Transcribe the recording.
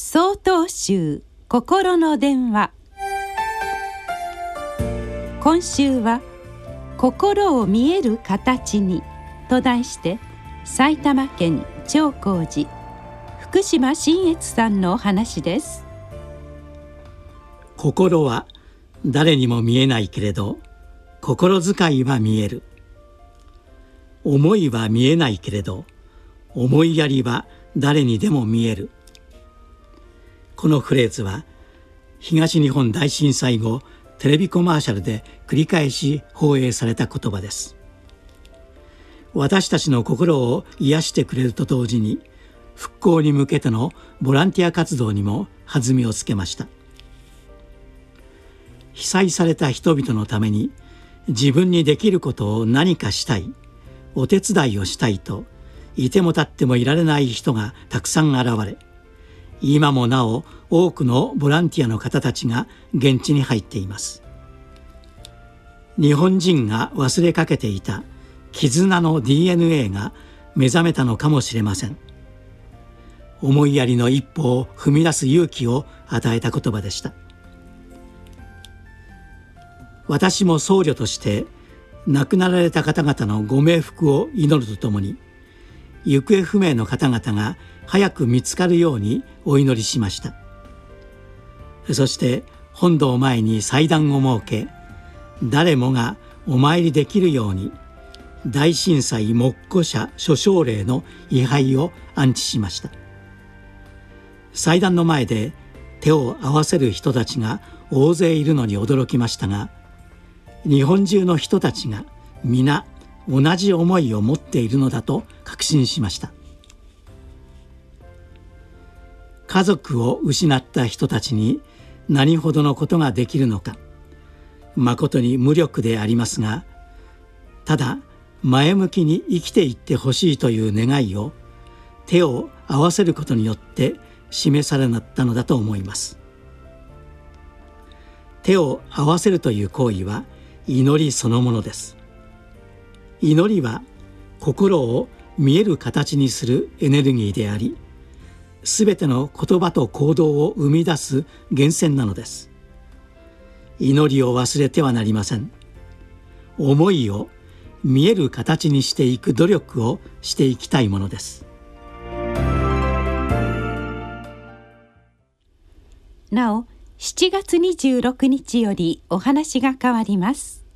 総統集心の電話。今週は心を見える形にと題して埼玉県長光寺福島新越さんのお話です。心は誰にも見えないけれど心遣いは見える。思いは見えないけれど思いやりは誰にでも見える。このフレーズは東日本大震災後テレビコマーシャルで繰り返し放映された言葉です。私たちの心を癒してくれると同時に復興に向けてのボランティア活動にも弾みをつけました。被災された人々のために自分にできることを何かしたいお手伝いをしたいといても立ってもいられない人がたくさん現れ今もなお多くのボランティアの方たちが現地に入っています。日本人が忘れかけていた絆の DNA が目覚めたのかもしれません。思いやりの一歩を踏み出す勇気を与えた言葉でした。私も僧侶として亡くなられた方々のご冥福を祈るとともに行方不明の方々が早く見つかるようにお祈りしました。そして本堂前に祭壇を設け誰もがお参りできるように大震災木古社諸奨霊の位牌を安置しました。祭壇の前で手を合わせる人たちが大勢いるのに驚きましたが日本中の人たちが皆同じ思いを持っているのだと確信しました。家族を失った人たちに何ほどのことができるのかまことに無力でありますがただ前向きに生きていってほしいという願いを手を合わせることによって示されなったのだと思います。手を合わせるという行為は祈りそのものです。祈りは心を見える形にするエネルギーであり全ての言葉と行動を生み出す源泉なのです。祈りを忘れてはなりません。思いを見える形にしていく努力をしていきたいものです。なお7月26日よりお話が変わります。